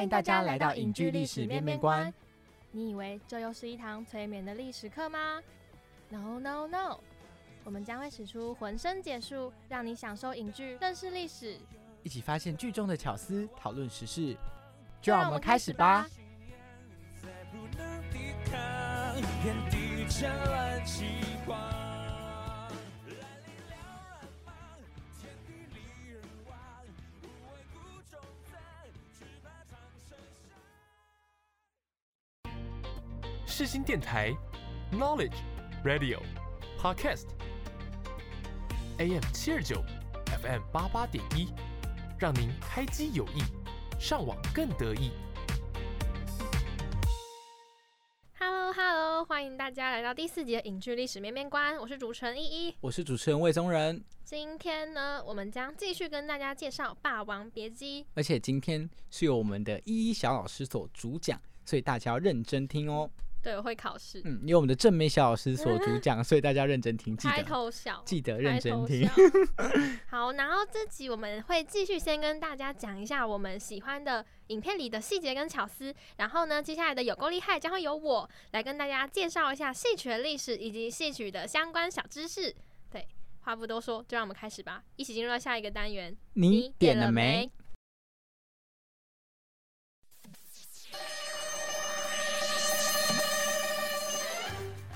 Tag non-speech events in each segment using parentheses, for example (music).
欢迎大家来到影剧历史面面观。你以为这又是一堂催眠的历史课吗？No No No，我们将会使出浑身解数，让你享受影剧，认识历史，一起发现剧中的巧思，讨论时事。就让我们开始吧。世新电台，Knowledge Radio，Podcast，AM 七二九，FM 八八点一，让您开机有益，上网更得意。Hello Hello，欢迎大家来到第四集的影剧历史面面观，我是主持人依依，我是主持人魏宗仁。今天呢，我们将继续跟大家介绍《霸王别姬》，而且今天是由我们的依依小老师所主讲，所以大家要认真听哦。对，我会考试。嗯，因为我们的正美小老师所主讲，所以大家认真听，记得开头小，记得认真听。(laughs) 好，然后这集我们会继续先跟大家讲一下我们喜欢的影片里的细节跟巧思，然后呢，接下来的有够厉害将会由我来跟大家介绍一下戏曲的历史以及戏曲的相关小知识。对，话不多说，就让我们开始吧，一起进入到下一个单元。你点了没？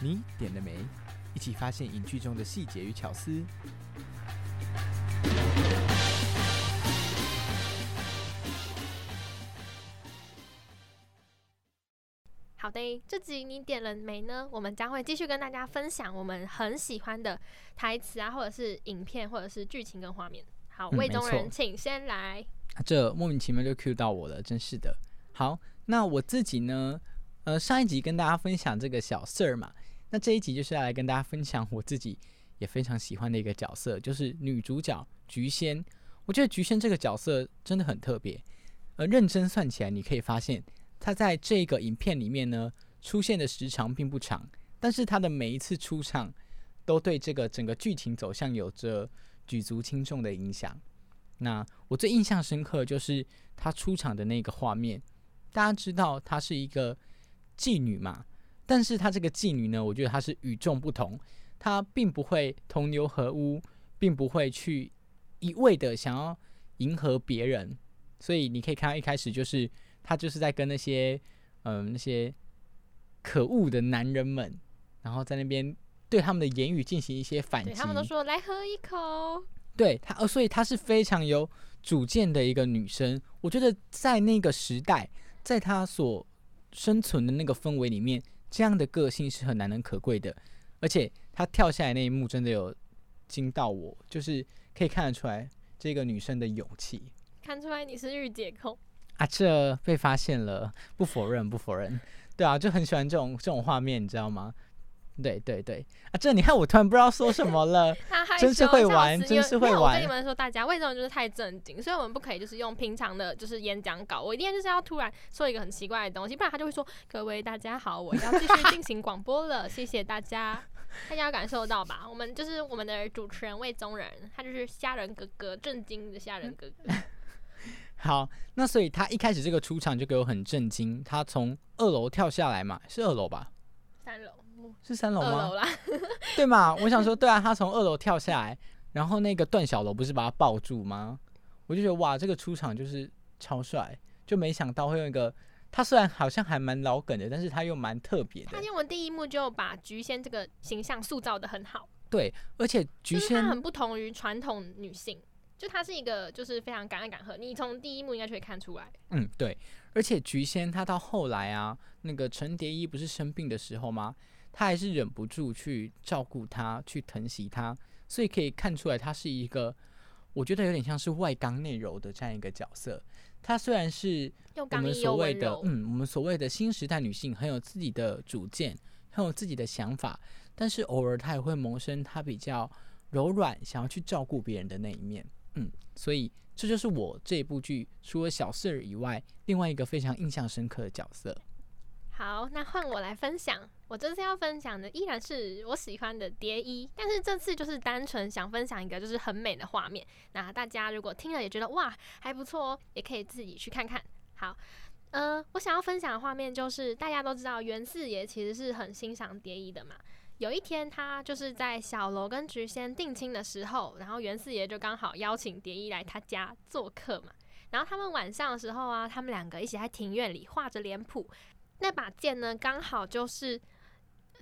你点了没？一起发现影剧中的细节与巧思。好的，这集你点了没呢？我们将会继续跟大家分享我们很喜欢的台词啊，或者是影片，或者是剧情跟画面。好，魏中人，请先来。这莫名其妙就 Q 到我了，真是的。好，那我自己呢？呃，上一集跟大家分享这个小 Sir 嘛。那这一集就是要来跟大家分享我自己也非常喜欢的一个角色，就是女主角菊仙。我觉得菊仙这个角色真的很特别，呃，认真算起来，你可以发现她在这个影片里面呢出现的时长并不长，但是她的每一次出场都对这个整个剧情走向有着举足轻重的影响。那我最印象深刻就是她出场的那个画面，大家知道她是一个妓女嘛？但是她这个妓女呢，我觉得她是与众不同，她并不会同流合污，并不会去一味的想要迎合别人，所以你可以看到一开始就是她就是在跟那些嗯那些可恶的男人们，然后在那边对他们的言语进行一些反击，他们都说来喝一口，对她，呃，所以她是非常有主见的一个女生，我觉得在那个时代，在她所生存的那个氛围里面。这样的个性是很难能可贵的，而且她跳下来那一幕真的有惊到我，就是可以看得出来这个女生的勇气。看出来你是御姐控啊！这被发现了，不否认，不否认。对啊，就很喜欢这种这种画面，你知道吗？对对对啊！这你看我突然不知道说什么了，真是会玩，真是会玩。我跟你们说，大家为什么就是太正经？所以我们不可以就是用平常的就是演讲稿，我一定就是要突然说一个很奇怪的东西，不然他就会说：“各位大家好，我要继续进行广播了，谢谢大家。”大家要感受到吧？我们就是我们的主持人魏宗仁，他就是虾仁哥哥，震惊的虾仁哥哥。(laughs) 好，那所以他一开始这个出场就给我很震惊，他从二楼跳下来嘛，是二楼吧？三楼。是三楼吗？啦，(laughs) 对嘛？我想说，对啊，他从二楼跳下来，然后那个段小楼不是把他抱住吗？我就觉得哇，这个出场就是超帅，就没想到会用一个他虽然好像还蛮老梗的，但是他又蛮特别的。他用第一幕就把菊仙这个形象塑造的很好，对，而且菊仙很不同于传统女性。就她是一个，就是非常敢爱敢恨，你从第一幕应该就可以看出来。嗯，对。而且菊仙她到后来啊，那个陈蝶衣不是生病的时候吗？她还是忍不住去照顾他，去疼惜他，所以可以看出来，他是一个我觉得有点像是外刚内柔的这样一个角色。她虽然是我们所谓的嗯，我们所谓的新时代女性，很有自己的主见，很有自己的想法，但是偶尔她也会萌生她比较柔软，想要去照顾别人的那一面。嗯，所以这就是我这部剧除了小四儿以外，另外一个非常印象深刻的角色。好，那换我来分享。我这次要分享的依然是我喜欢的蝶衣，但是这次就是单纯想分享一个就是很美的画面。那大家如果听了也觉得哇还不错哦，也可以自己去看看。好，呃，我想要分享的画面就是大家都知道袁四爷其实是很欣赏蝶衣的嘛。有一天，他就是在小楼跟菊仙定亲的时候，然后袁四爷就刚好邀请蝶衣来他家做客嘛。然后他们晚上的时候啊，他们两个一起在庭院里画着脸谱。那把剑呢，刚好就是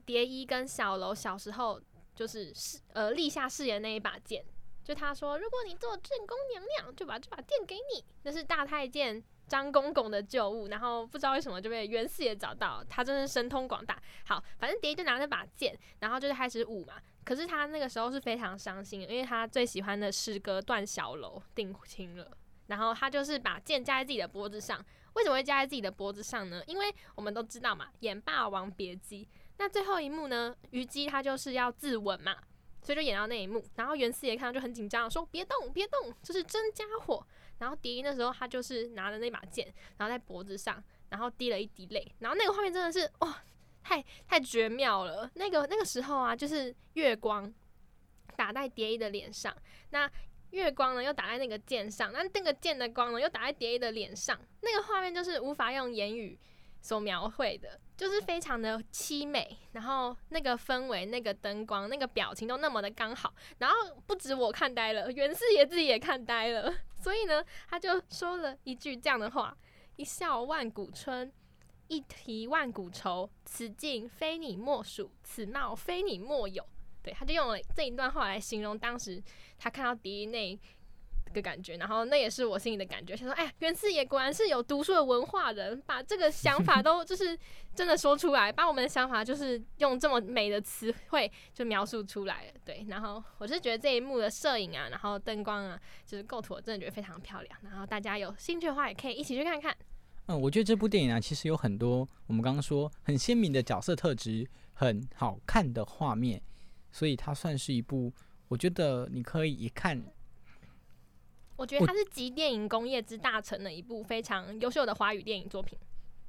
蝶衣跟小楼小时候就是誓呃立下誓言那一把剑。就他说，如果你做正宫娘娘，就把这把剑给你。那是大太监。张公公的旧物，然后不知道为什么就被袁四爷找到，他真是神通广大。好，反正蝶衣就拿那把剑，然后就是开始舞嘛。可是他那个时候是非常伤心，因为他最喜欢的师哥段小楼定亲了，然后他就是把剑架在自己的脖子上。为什么会架在自己的脖子上呢？因为我们都知道嘛，演《霸王别姬》那最后一幕呢，虞姬她就是要自刎嘛，所以就演到那一幕。然后袁四爷看到就很紧张，说别动，别动，这是真家伙。然后蝶衣那时候他就是拿着那把剑，然后在脖子上，然后滴了一滴泪，然后那个画面真的是哇，太太绝妙了。那个那个时候啊，就是月光打在蝶衣的脸上，那月光呢又打在那个剑上，那那个剑的光呢又打在蝶衣的脸上，那个画面就是无法用言语所描绘的。就是非常的凄美，然后那个氛围、那个灯光、那个表情都那么的刚好，然后不止我看呆了，袁四爷自己也看呆了，所以呢，他就说了一句这样的话：“一笑万古春，一提万古愁，此境非你莫属，此貌非你莫有。”对，他就用了这一段话来形容当时他看到蝶衣那。个感觉，然后那也是我心里的感觉。他说：“哎呀，袁四爷果然是有读书的文化人，把这个想法都 (laughs) 就是真的说出来，把我们的想法就是用这么美的词汇就描述出来了。”对，然后我是觉得这一幕的摄影啊，然后灯光啊，就是构图，我真的觉得非常漂亮。然后大家有兴趣的话，也可以一起去看看。嗯，我觉得这部电影啊，其实有很多我们刚刚说很鲜明的角色特质，很好看的画面，所以它算是一部，我觉得你可以一看。我觉得它是集电影工业之大成的一部非常优秀的华语电影作品，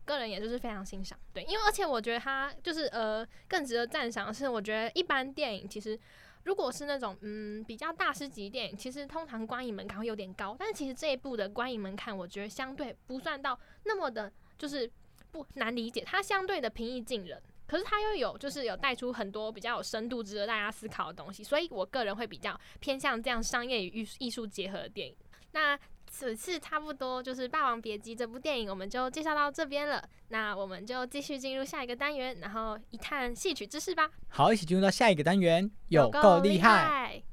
个人也就是非常欣赏。对，因为而且我觉得它就是呃更值得赞赏的是，我觉得一般电影其实如果是那种嗯比较大师级电影，其实通常观影门槛会有点高，但是其实这一部的观影门槛我觉得相对不算到那么的，就是不难理解，它相对的平易近人。可是它又有，就是有带出很多比较有深度、值得大家思考的东西，所以我个人会比较偏向这样商业与艺艺术结合的电影。那此次差不多就是《霸王别姬》这部电影，我们就介绍到这边了。那我们就继续进入下一个单元，然后一探戏曲知识吧。好，一起进入到下一个单元，有够厉害！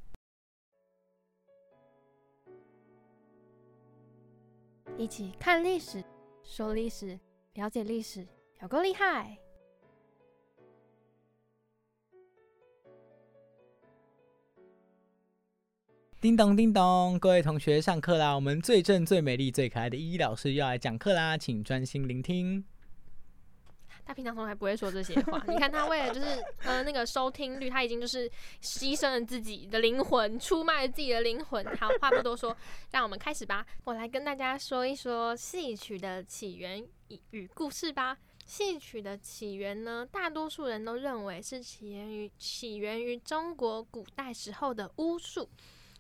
一起看历史，说历史，了解历史，有够厉害！叮咚叮咚，各位同学上课啦！我们最正、最美丽、最可爱的依依老师要来讲课啦，请专心聆听。他平常从来不会说这些话，你看他为了就是呃那个收听率，他已经就是牺牲了自己的灵魂，出卖了自己的灵魂。好，话不多说，让我们开始吧。我来跟大家说一说戏曲的起源与故事吧。戏曲的起源呢，大多数人都认为是起源于起源于中国古代时候的巫术。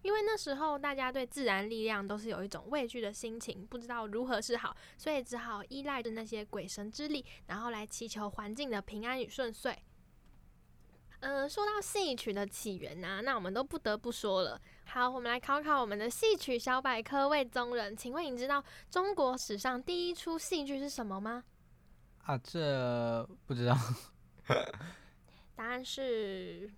因为那时候大家对自然力量都是有一种畏惧的心情，不知道如何是好，所以只好依赖着那些鬼神之力，然后来祈求环境的平安与顺遂。嗯，说到戏曲的起源呢，那我们都不得不说了。好，我们来考考我们的戏曲小百科魏宗仁，请问你知道中国史上第一出戏剧是什么吗？啊，这不知道。(laughs) 答案是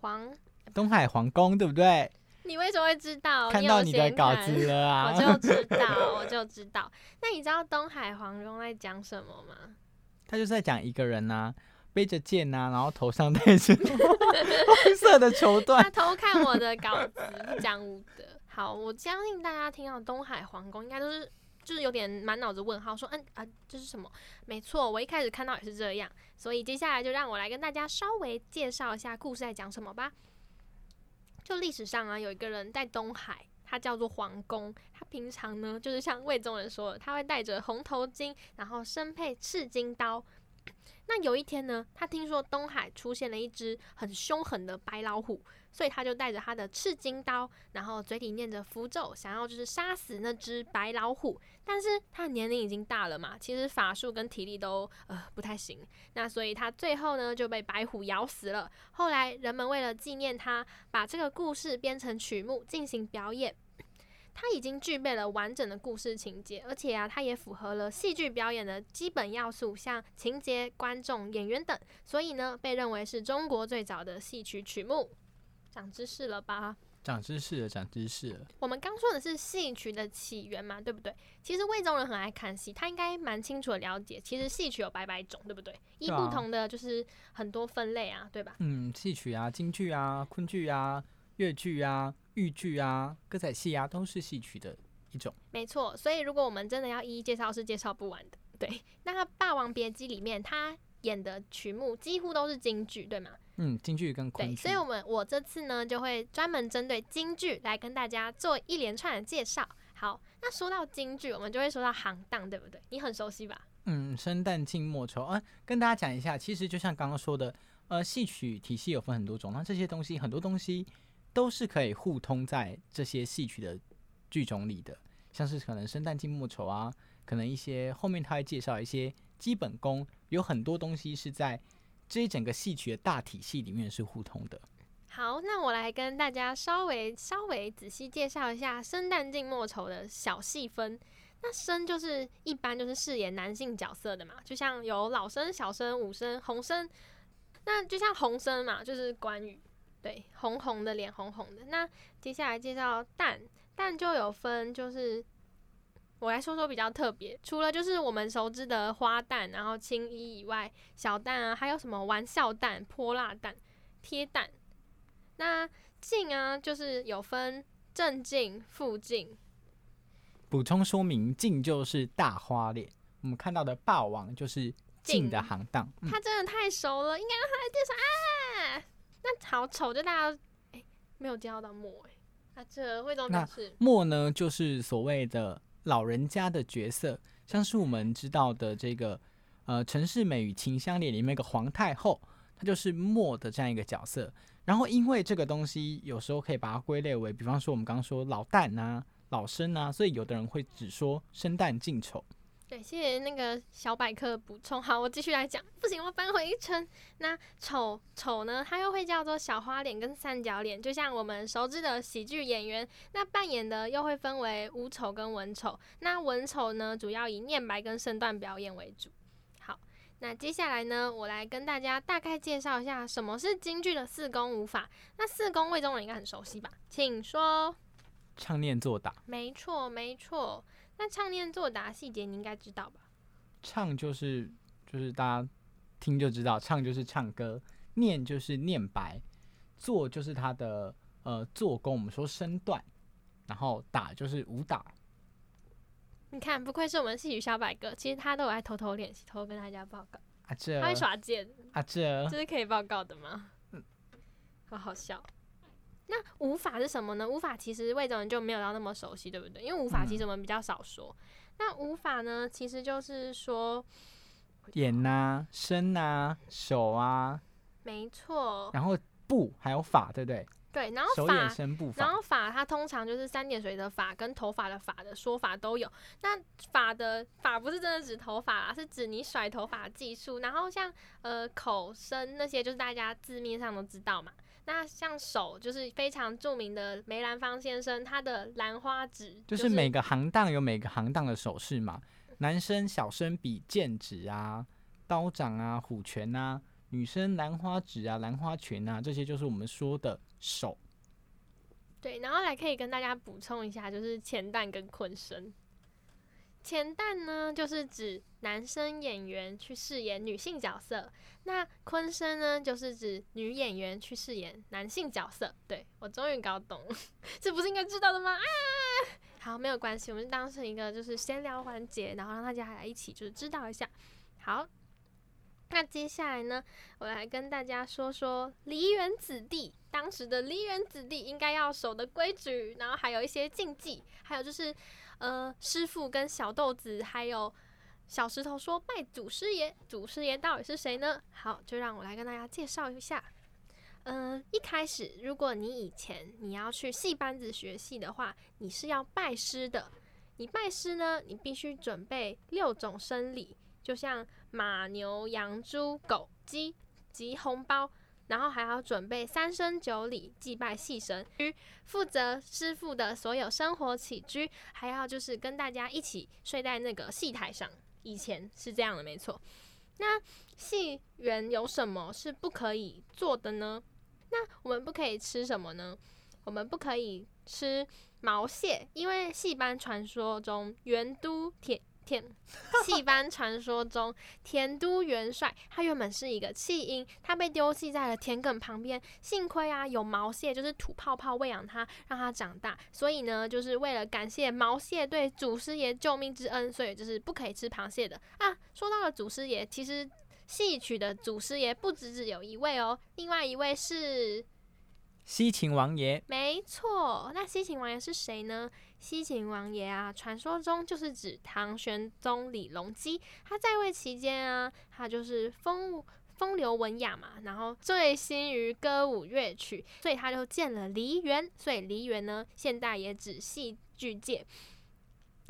黄东海皇宫，对不对？你为什么会知道？看到你的稿子了啊！我就知道，我就知道。那你知道东海皇宫在讲什么吗？他就是在讲一个人呐，背着剑呐，然后头上戴着红色的绸缎。他偷看我的稿子，不讲武德。好，我相信大家听到东海皇宫，应该都是就是有点满脑子问号，说嗯啊，这是什么？没错，我一开始看到也是这样。所以接下来就让我来跟大家稍微介绍一下故事在讲什么吧。就历史上啊，有一个人在东海，他叫做黄公。他平常呢，就是像魏宗人说，他会带着红头巾，然后身佩赤金刀。那有一天呢，他听说东海出现了一只很凶狠的白老虎，所以他就带着他的赤金刀，然后嘴里念着符咒，想要就是杀死那只白老虎。但是他的年龄已经大了嘛，其实法术跟体力都呃不太行，那所以他最后呢就被白虎咬死了。后来人们为了纪念他，把这个故事编成曲目进行表演。它已经具备了完整的故事情节，而且啊，它也符合了戏剧表演的基本要素，像情节、观众、演员等，所以呢，被认为是中国最早的戏曲曲目。长知识了吧？长知识了，长知识了。我们刚说的是戏曲的起源嘛，对不对？其实魏中人很爱看戏，他应该蛮清楚的了解，其实戏曲有百百种，对不对？依对啊不同的就是很多分类啊，对吧？嗯，戏曲啊、京剧啊、昆剧啊、越剧啊、豫剧啊、歌仔戏啊，都是戏曲的一种。没错，所以如果我们真的要一一介绍，是介绍不完的。对，那《霸王别姬》里面他演的曲目几乎都是京剧，对吗？嗯，京剧跟昆对，所以我们我这次呢就会专门针对京剧来跟大家做一连串的介绍。好，那说到京剧，我们就会说到行当，对不对？你很熟悉吧？嗯，生旦净末丑啊，跟大家讲一下，其实就像刚刚说的，呃，戏曲体系有分很多种，那这些东西很多东西都是可以互通在这些戏曲的剧种里的，像是可能生旦净末丑啊，可能一些后面他会介绍一些基本功，有很多东西是在这一整个戏曲的大体系里面是互通的。好，那我来跟大家稍微稍微仔细介绍一下生旦净末丑的小细分。那生就是一般就是饰演男性角色的嘛，就像有老生、小生、武生、红生。那就像红生嘛，就是关羽，对，红红的脸，红红的。那接下来介绍蛋，蛋就有分，就是我来说说比较特别，除了就是我们熟知的花蛋，然后青衣以外，小蛋啊，还有什么玩笑蛋、泼辣蛋、贴蛋。那镜啊，就是有分正镜、副镜。补充说明，镜就是大花脸，我们看到的霸王就是镜的行当。嗯他真的太熟了，应该让他来介绍啊。那好丑，就大家哎、没有见到到墨哎、啊，这魏总表那示墨呢，就是所谓的老人家的角色，像是我们知道的这个呃《陈世美与秦香莲》里面一个皇太后，她就是墨的这样一个角色。然后因为这个东西有时候可以把它归类为，比方说我们刚刚说老旦啊、老生啊，所以有的人会只说生旦净丑。对，谢谢那个小百科的补充。好，我继续来讲。不行，我翻回一圈。那丑丑呢，它又会叫做小花脸跟三角脸，就像我们熟知的喜剧演员。那扮演的又会分为武丑跟文丑。那文丑呢，主要以念白跟身段表演为主。好，那接下来呢，我来跟大家大概介绍一下什么是京剧的四功五法。那四功魏中人应该很熟悉吧？请说。唱念做打，没错，没错。那唱念做打细节你应该知道吧？唱就是就是大家听就知道，唱就是唱歌，念就是念白，做就是他的呃做工，我们说身段，然后打就是武打。你看，不愧是我们戏曲小百科，其实他都有在偷偷练习，偷偷跟大家报告。啊这他会耍剑，啊这这是可以报告的吗？好好笑。那舞法是什么呢？舞法其实魏总人就没有到那么熟悉，对不对？因为舞法其实我们比较少说。那舞法呢，其实就是说，眼呐、身呐、手啊，没错，然后步还有法，对不对？对，然后手身步然。后法它通常就是三点水的法跟头发的法的说法都有。那法的法不是真的指头发啦，是指你甩头发的技术。然后像呃口身那些，就是大家字面上都知道嘛。那像手就是非常著名的梅兰芳先生，他的兰花指就是是每个行当有每个行当的手势嘛。男生小生比剑指啊、刀掌啊、虎拳啊；女生兰花指啊、兰花拳啊，这些就是我们说的手。对，然后来可以跟大家补充一下，就是前旦跟坤生。前旦呢，就是指男生演员去饰演女性角色；那坤生呢，就是指女演员去饰演男性角色。对我终于搞懂了，(laughs) 这不是应该知道的吗？啊，好，没有关系，我们当成一个就是闲聊环节，然后让大家来一起就是知道一下。好，那接下来呢，我来跟大家说说梨园子弟当时的梨园子弟应该要守的规矩，然后还有一些禁忌，还有就是呃师傅跟小豆子还有小石头说拜祖师爷，祖师爷到底是谁呢？好，就让我来跟大家介绍一下。嗯，一开始如果你以前你要去戏班子学戏的话，你是要拜师的。你拜师呢，你必须准备六种生礼，就像马、牛、羊、猪、狗、鸡及红包，然后还要准备三生九礼祭拜戏神，负责师傅的所有生活起居，还要就是跟大家一起睡在那个戏台上。以前是这样的，没错。那戏园有什么是不可以做的呢？那我们不可以吃什么呢？我们不可以吃。毛蟹，因为戏班传说中元都田田戏班传说中田都元帅，他原本是一个弃婴，他被丢弃在了田埂旁边。幸亏啊，有毛蟹就是吐泡泡喂养他，让他长大。所以呢，就是为了感谢毛蟹对祖师爷救命之恩，所以就是不可以吃螃蟹的啊。说到了祖师爷，其实戏曲的祖师爷不只只有一位哦，另外一位是。西秦王爷，没错。那西秦王爷是谁呢？西秦王爷啊，传说中就是指唐玄宗李隆基。他在位期间啊，他就是风风流文雅嘛，然后醉心于歌舞乐曲，所以他就建了梨园。所以梨园呢，现代也指戏剧界。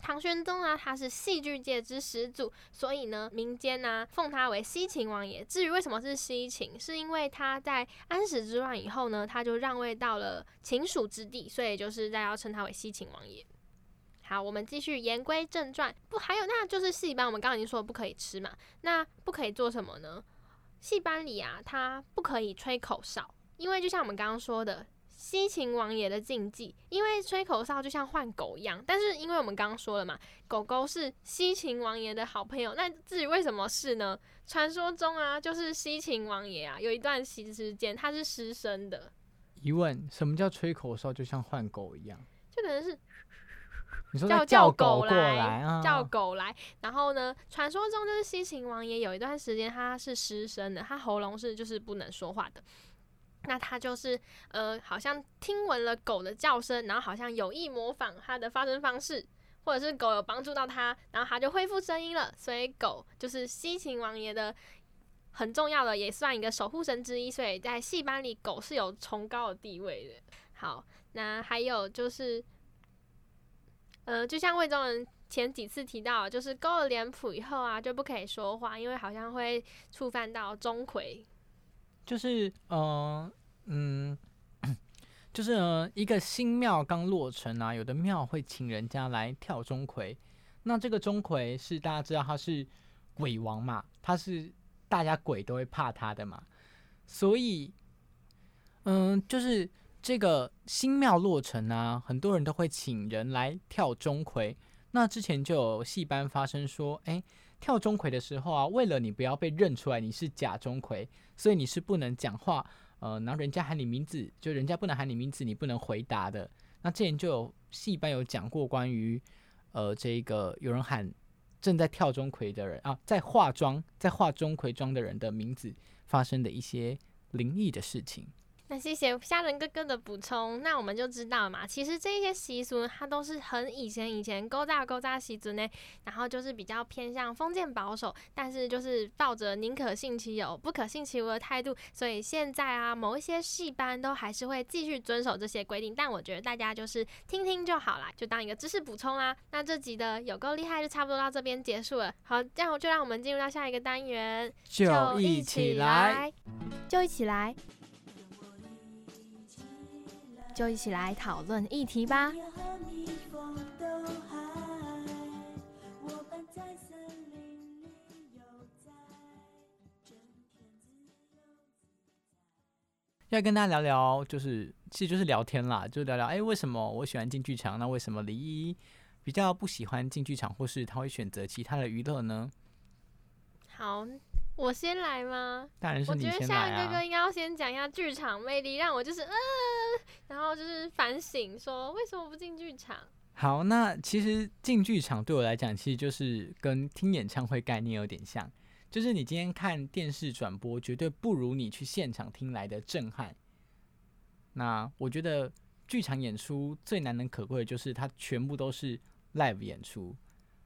唐玄宗啊，他是戏剧界之始祖，所以呢，民间呢奉他为西秦王爷。至于为什么是西秦，是因为他在安史之乱以后呢，他就让位到了秦蜀之地，所以就是大家要称他为西秦王爷。好，我们继续言归正传，不还有那就是戏班，我们刚刚已经说不可以吃嘛，那不可以做什么呢？戏班里啊，他不可以吹口哨，因为就像我们刚刚说的。西秦王爷的禁忌，因为吹口哨就像换狗一样。但是因为我们刚刚说了嘛，狗狗是西秦王爷的好朋友。那至于为什么是呢？传说中啊，就是西秦王爷啊，有一段时间他是失声的。疑问：什么叫吹口哨就像换狗一样？就可能是你说叫叫狗来啊，叫狗来。然后呢，传说中就是西秦王爷有一段时间他是失声的，他喉咙是就是不能说话的。那他就是呃，好像听闻了狗的叫声，然后好像有意模仿它的发声方式，或者是狗有帮助到它，然后它就恢复声音了。所以狗就是西秦王爷的很重要的，也算一个守护神之一。所以在戏班里，狗是有崇高的地位的。好，那还有就是，呃，就像魏忠仁前几次提到，就是勾了脸谱以后啊，就不可以说话，因为好像会触犯到钟馗。就是呃嗯，就是一个新庙刚落成啊，有的庙会请人家来跳钟馗。那这个钟馗是大家知道他是鬼王嘛，他是大家鬼都会怕他的嘛，所以嗯，就是这个新庙落成啊，很多人都会请人来跳钟馗。那之前就有戏班发生说，哎。跳钟馗的时候啊，为了你不要被认出来你是假钟馗，所以你是不能讲话，呃，然后人家喊你名字，就人家不能喊你名字，你不能回答的。那之前就有戏班有讲过关于，呃，这个有人喊正在跳钟馗的人啊，在化妆在化钟馗妆的人的名字发生的一些灵异的事情。那谢谢虾仁哥哥的补充，那我们就知道嘛，其实这些习俗它都是很以前以前勾搭勾搭习俗呢，然后就是比较偏向封建保守，但是就是抱着宁可信其有不可信其无的态度，所以现在啊某一些戏班都还是会继续遵守这些规定，但我觉得大家就是听听就好啦，就当一个知识补充啦。那这集的有够厉害就差不多到这边结束了，好，这样就让我们进入到下一个单元，就一起来，就一起来。就一起来讨论议题吧。要跟大家聊聊，就是其实就是聊天啦，就聊聊哎，为什么我喜欢进剧场？那为什么李一比较不喜欢进剧场，或是他会选择其他的娱乐呢？好。我先来吗？当然是你先来我觉得夏哥哥应该要先讲一下剧场魅力，让我就是呃，然后就是反省说为什么不进剧场。好，那其实进剧场对我来讲，其实就是跟听演唱会概念有点像，就是你今天看电视转播，绝对不如你去现场听来的震撼。那我觉得剧场演出最难能可贵的就是它全部都是 live 演出，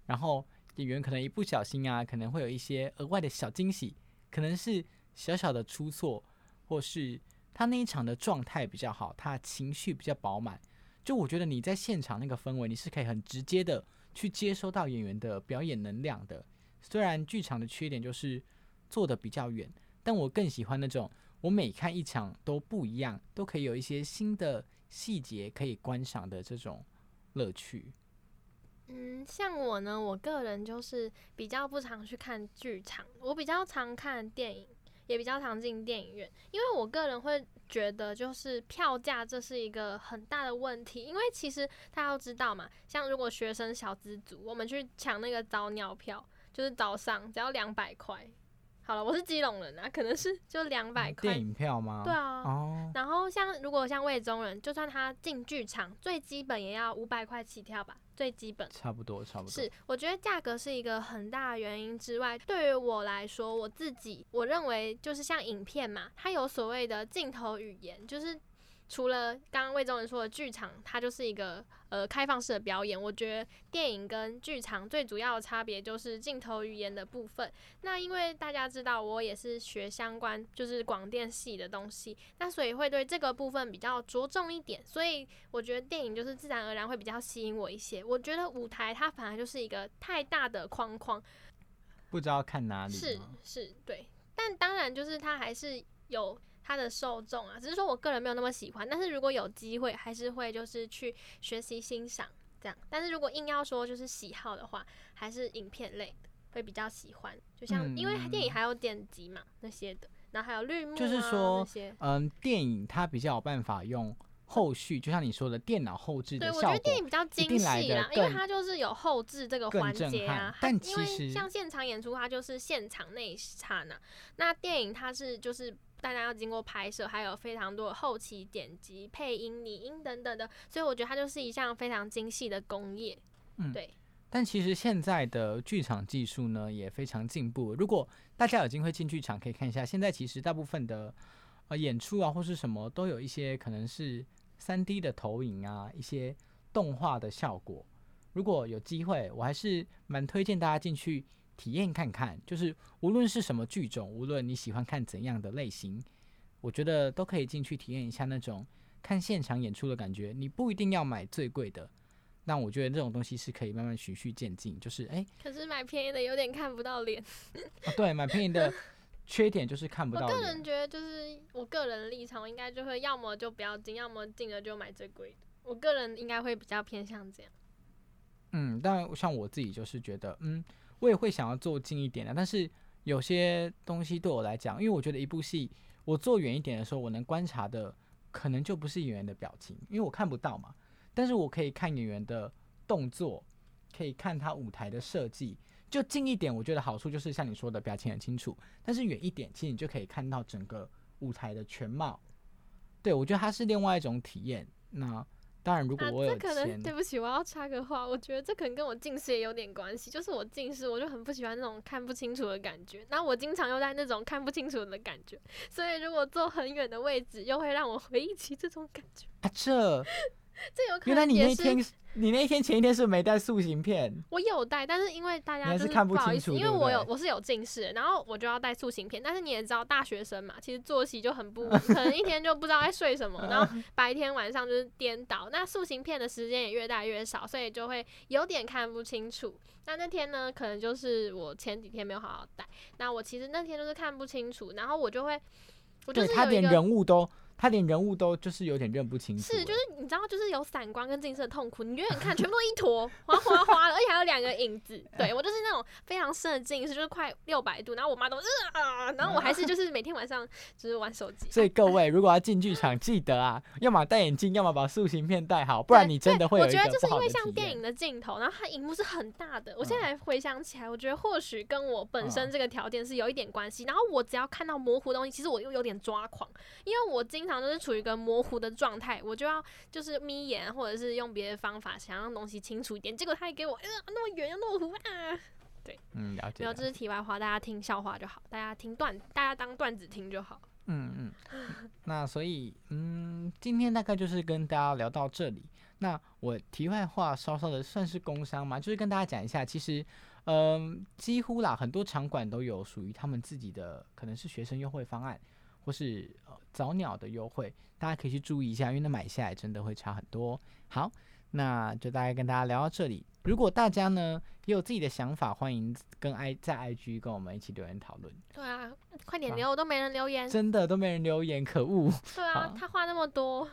然后。演员可能一不小心啊，可能会有一些额外的小惊喜，可能是小小的出错，或是他那一场的状态比较好，他情绪比较饱满。就我觉得你在现场那个氛围，你是可以很直接的去接收到演员的表演能量的。虽然剧场的缺点就是坐的比较远，但我更喜欢那种我每看一场都不一样，都可以有一些新的细节可以观赏的这种乐趣。嗯，像我呢，我个人就是比较不常去看剧场，我比较常看电影，也比较常进电影院，因为我个人会觉得就是票价这是一个很大的问题，因为其实大家都知道嘛，像如果学生小资族，我们去抢那个早鸟票，就是早上只要两百块。好了，我是基隆人啊，可能是就两百块电影票吗？对啊，哦，然后像如果像魏中人，就算他进剧场，最基本也要五百块起跳吧，最基本。差不多，差不多。是，我觉得价格是一个很大的原因之外，对于我来说，我自己我认为就是像影片嘛，它有所谓的镜头语言，就是除了刚刚魏忠人说的剧场，它就是一个呃开放式的表演。我觉得电影跟剧场最主要的差别就是镜头语言的部分。那因为大家知道我也是学相关就是广电系的东西，那所以会对这个部分比较着重一点。所以我觉得电影就是自然而然会比较吸引我一些。我觉得舞台它反而就是一个太大的框框，不知道看哪里是是，对。但当然就是它还是有它的受众啊，只是说我个人没有那么喜欢。但是如果有机会，还是会就是去学习欣赏这样。但是如果硬要说就是喜好的话，还是影片类的会比较喜欢。就像、因为电影嗯还有剪辑嘛那些的，然后还有绿幕、啊、就是说。嗯，电影它比较有办法用后续，就像你说的电脑后置对，的效果我觉得电影比较精细啦，因为它就是有后置这个环节啊。但因为其实像现场演出，它就是现场那一刹那；那电影它是就是大家要经过拍摄，还有非常多的后期剪辑、配音、拟音等等的，所以我觉得它就是一项非常精细的工业。嗯对，但其实现在的剧场技术呢也非常进步。如果大家有机会进剧场，可以看一下，现在其实大部分的呃演出啊或是什么都有一些可能是三 D 的投影啊，一些动画的效果。如果有机会，我还是蛮推荐大家进去体验看看。就是无论是什么剧种，无论你喜欢看怎样的类型，我觉得都可以进去体验一下那种看现场演出的感觉。你不一定要买最贵的。但我觉得这种东西是可以慢慢循序渐进，就是哎、可是买便宜的有点看不到脸。啊对，买便宜的缺点就是看不到我个人。觉得，就是我个人立场，我应该就会要么就不要进，要么进了就买最贵的。我个人应该会比较偏向这样。嗯，但像我自己就是觉得，嗯，我也会想要坐近一点的，但是有些东西对我来讲，因为我觉得一部戏我坐远一点的时候，我能观察的可能就不是演员的表情，因为我看不到嘛。但是我可以看演员的动作，可以看他舞台的设计。就近一点，我觉得好处就是像你说的，表情很清楚。但是远一点，其实你就可以看到整个舞台的全貌。对我觉得它是另外一种体验。那当然，如果啊，我有这可能钱，对不起，我要插个话，我觉得这可能跟我近视也有点关系。就是我近视，我就很不喜欢那种看不清楚的感觉。那我经常又在那种看不清楚的感觉，所以如果坐很远的位置，又会让我回忆起这种感觉。啊，这 (laughs) 这有可原来你能也是那天你那天前一天是没带塑形片，我有带，但是因为大家就是不好意思，因为我有我是有近视，然后我就要带塑形片。但是你也知道，大学生嘛，其实作息就很不稳，(laughs) 可能一天就不知道在睡什么，然后白天晚上就是颠倒。那塑形片的时间也越带越少，所以就会有点看不清楚。那那天呢，可能就是我前几天没有好好带，那我其实那天就是看不清楚，然后我就会，我就对他连是有一个人物都他连人物都就是有点认不清楚欸。是，就是你知道，就是有散光跟近视的痛苦，你远远看全部都一坨哗哗哗的，而且还有两个影子。(laughs) 对我就是那种非常深的近视，就是快六百度，然后我妈都啊，然后我还是就是每天晚上就是玩手机。所以各位如果要进剧场，记得啊，(laughs) 要么戴眼镜，要么把塑形片戴好，不然你真的会有我觉得就是因为。像电影的镜头，然后它荧幕是很大的。我现嗯在回想起来，我觉得或许跟我本身嗯这个条件是有一点关系。然后我只要看到模糊的东西，其实我又有点抓狂，因为我经常都是处于一个模糊的状态，我就要就是眯眼或者是用别的方法想让东西清楚一点，结果他也给我呃那么远又那么糊啊。对嗯，了解没有，这是题外话，大家听笑话就好，大家听段，大家当段子听就好。嗯嗯。那所以嗯，今天大概就是跟大家聊到这里。那我题外话稍稍的算是工伤嘛，就是跟大家讲一下，其实嗯，几乎啦，很多场馆都有属于他们自己的，可能是学生优惠方案，或是呃早鸟的优惠，大家可以去注意一下，因为那买下来真的会差很多。好，那就大概跟大家聊到这里。如果大家呢也有自己的想法，欢迎跟 i 在 IG 跟我们一起留言讨论。对啊，快点好留，都没人留言。真的都没人留言，可恶对啊，他话那么多，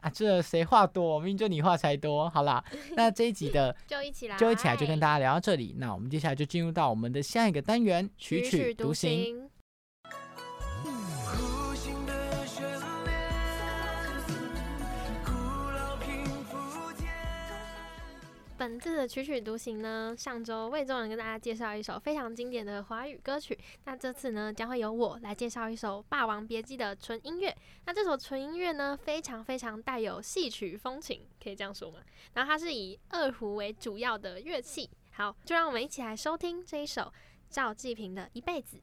啊！这谁话多？明明就你话才多。好啦，(laughs) 那这一集的 (laughs) 就一起来，就一起来就跟大家聊到这里。那我们接下来就进入到我们的下一个单元——曲曲独行。本次的曲曲独行呢，上周魏中人跟大家介绍一首非常经典的华语歌曲，那这次呢将会由我来介绍一首《霸王别姬》的纯音乐。那这首纯音乐呢，非常非常带有戏曲风情，可以这样说吗？然后它是以二胡为主要的乐器。好，就让我们一起来收听这一首赵季平的《一辈子》。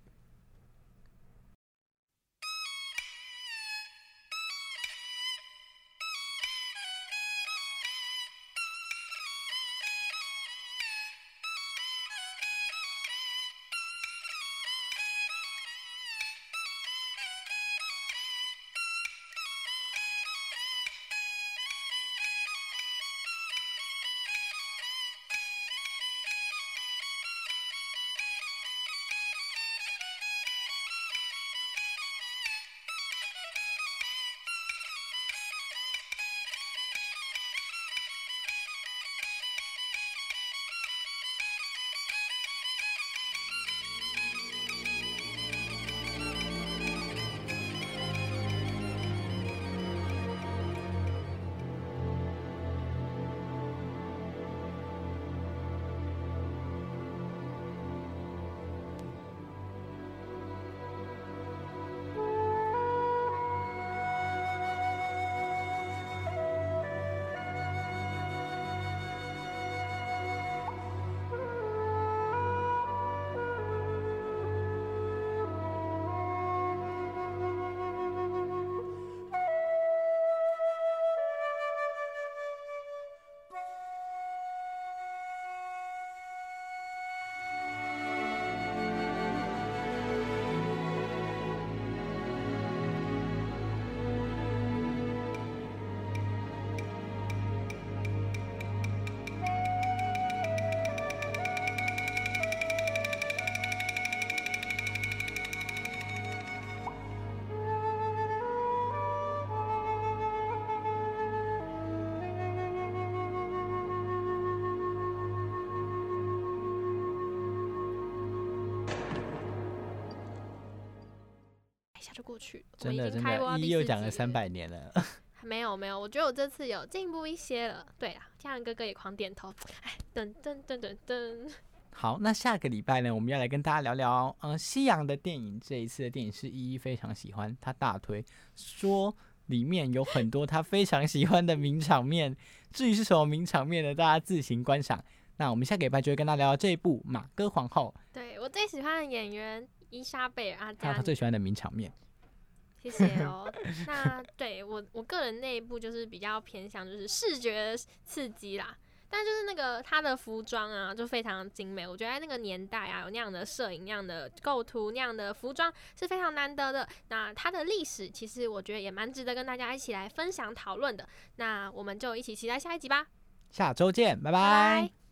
就过去，我真的真已经开播到的，一又讲了三百年了。(laughs) 没有没有，我觉得我这次有进步一些了。对啊，家人哥哥也狂点头。哎，噔噔噔噔噔，好，那下个礼拜呢，我们要来跟大家聊聊，嗯、西洋的电影。这一次的电影是依依非常喜欢，他大推说里面有很多他非常喜欢的名场面。至于是什么名场面呢，大家自行观赏。那我们下个礼拜就会跟大家聊聊这一部《马哥皇后对我最喜欢的演员伊莎贝尔阿》，还有加他最喜欢的名场面。谢谢哦。那 (laughs) 对我我个人那一部就是比较偏向就是视觉刺激啦，但就是那个他的服装啊就非常精美，我觉得在那个年代啊有那样的摄影、那样的构图、那样的服装是非常难得的。那它的历史其实我觉得也蛮值得跟大家一起来分享讨论的。那我们就一起期待下一集吧，下周见，拜拜拜拜。